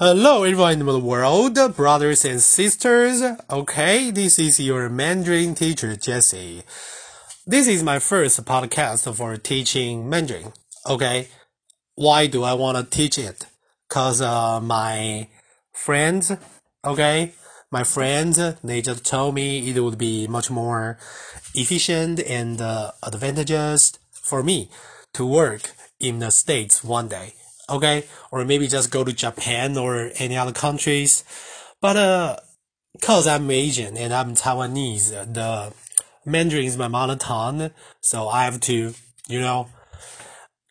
Hello, everyone in the world, brothers and sisters. Okay, this is your Mandarin teacher, Jesse. This is my first podcast for teaching Mandarin. Okay, why do I want to teach it? Cause uh, my friends, okay, my friends, they just told me it would be much more efficient and uh, advantageous for me to work in the States one day okay? Or maybe just go to Japan or any other countries. But, uh, cause I'm Asian and I'm Taiwanese, the Mandarin is my mother tongue, so I have to, you know,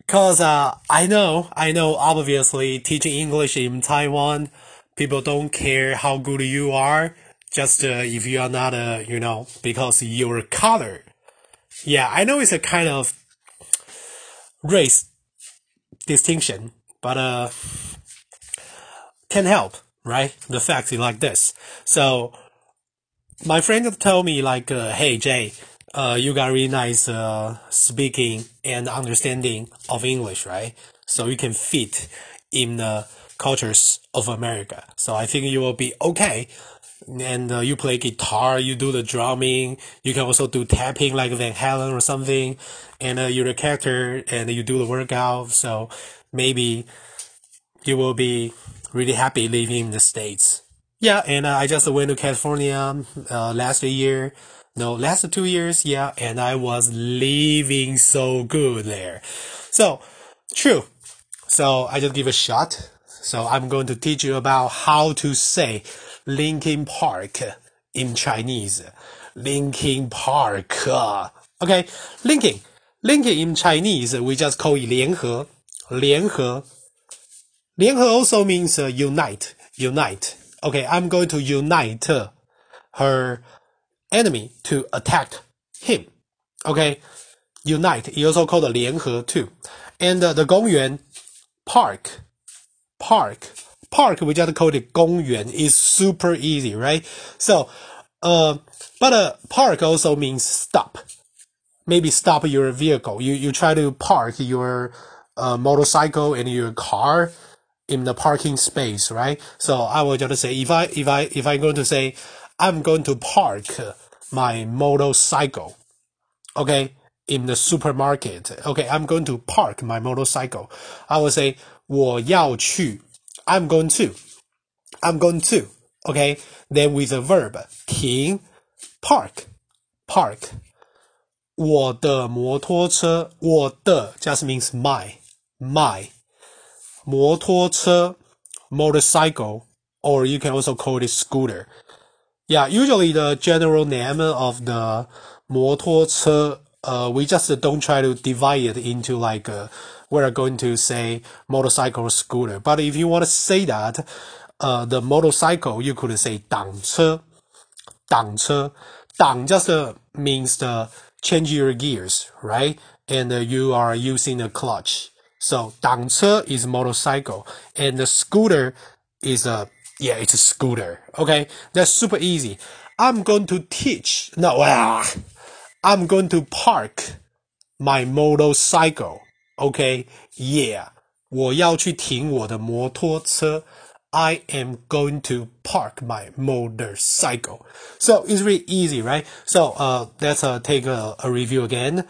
cause, uh, I know, I know, obviously, teaching English in Taiwan, people don't care how good you are, just, uh, if you are not, uh, you know, because your color. Yeah, I know it's a kind of race distinction, but uh, can help, right? The fact is like this. So my friend told me like, uh, hey Jay, uh, you got really nice uh, speaking and understanding of English, right? So you can fit in the cultures of America. So I think you will be okay. And uh, you play guitar, you do the drumming, you can also do tapping like Van Halen or something, and uh, you're a character and you do the workout. So maybe you will be really happy living in the States. Yeah, and uh, I just went to California uh, last year. No, last two years, yeah, and I was living so good there. So, true. So I just give a shot. So I'm going to teach you about how to say Linkin Park in Chinese. Linkin Park. Okay, Linkin. Linkin in Chinese, we just call it 联合.联合.联合 also means uh, unite, unite. Okay, I'm going to unite her enemy to attack him. Okay, unite. You also called 联合 too. And uh, the 公园 park, park, park. We just call it 公园 is super easy, right? So, uh, but uh, park also means stop. Maybe stop your vehicle. You you try to park your uh, motorcycle and your car in the parking space, right? So I will just say if I if I if I'm going to say I'm going to park my motorcycle, okay, in the supermarket, okay, I'm going to park my motorcycle. I will say 我要去 I'm going to, I'm going to, okay. Then with the verb 停 park, park. 我的摩托车，我的 just means my, my 摩托车 motorcycle or you can also call it scooter. Yeah, usually the general name of the 摩托车 uh, we just don't try to divide it into like uh, we're going to say motorcycle or scooter. But if you want to say that, uh, the motorcycle, you could say 挡车,挡车,挡 just uh, means the change your gears, right? And uh, you are using a clutch. So 挡车 is motorcycle and the scooter is a yeah, it's a scooter. Okay, that's super easy. I'm going to teach. No, ah, I'm going to park my motorcycle. Okay, yeah, 我要去停我的摩托车. I am going to park my motorcycle. So it's really easy, right? So uh, let's uh, take a, a review again.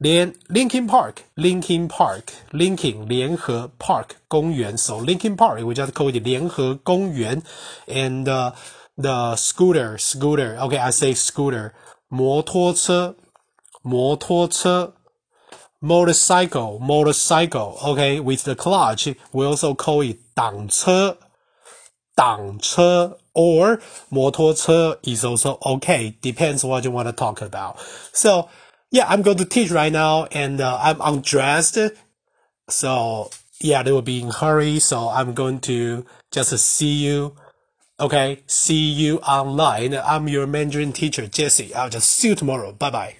连 Linkin Park, Linkin Park, Linkin 联合 Park 公园，so Linkin Park we just call it 联合公园，and uh, the scooter, scooter, okay, I say scooter，摩托车，摩托车，motorcycle, motorcycle, okay, with the clutch we also call it 挡车，挡车，or 摩托车 is also okay, depends what you want to talk about. So yeah, I'm going to teach right now and uh, I'm undressed. So yeah, they will be in hurry. So I'm going to just see you. Okay. See you online. I'm your Mandarin teacher, Jesse. I'll just see you tomorrow. Bye bye.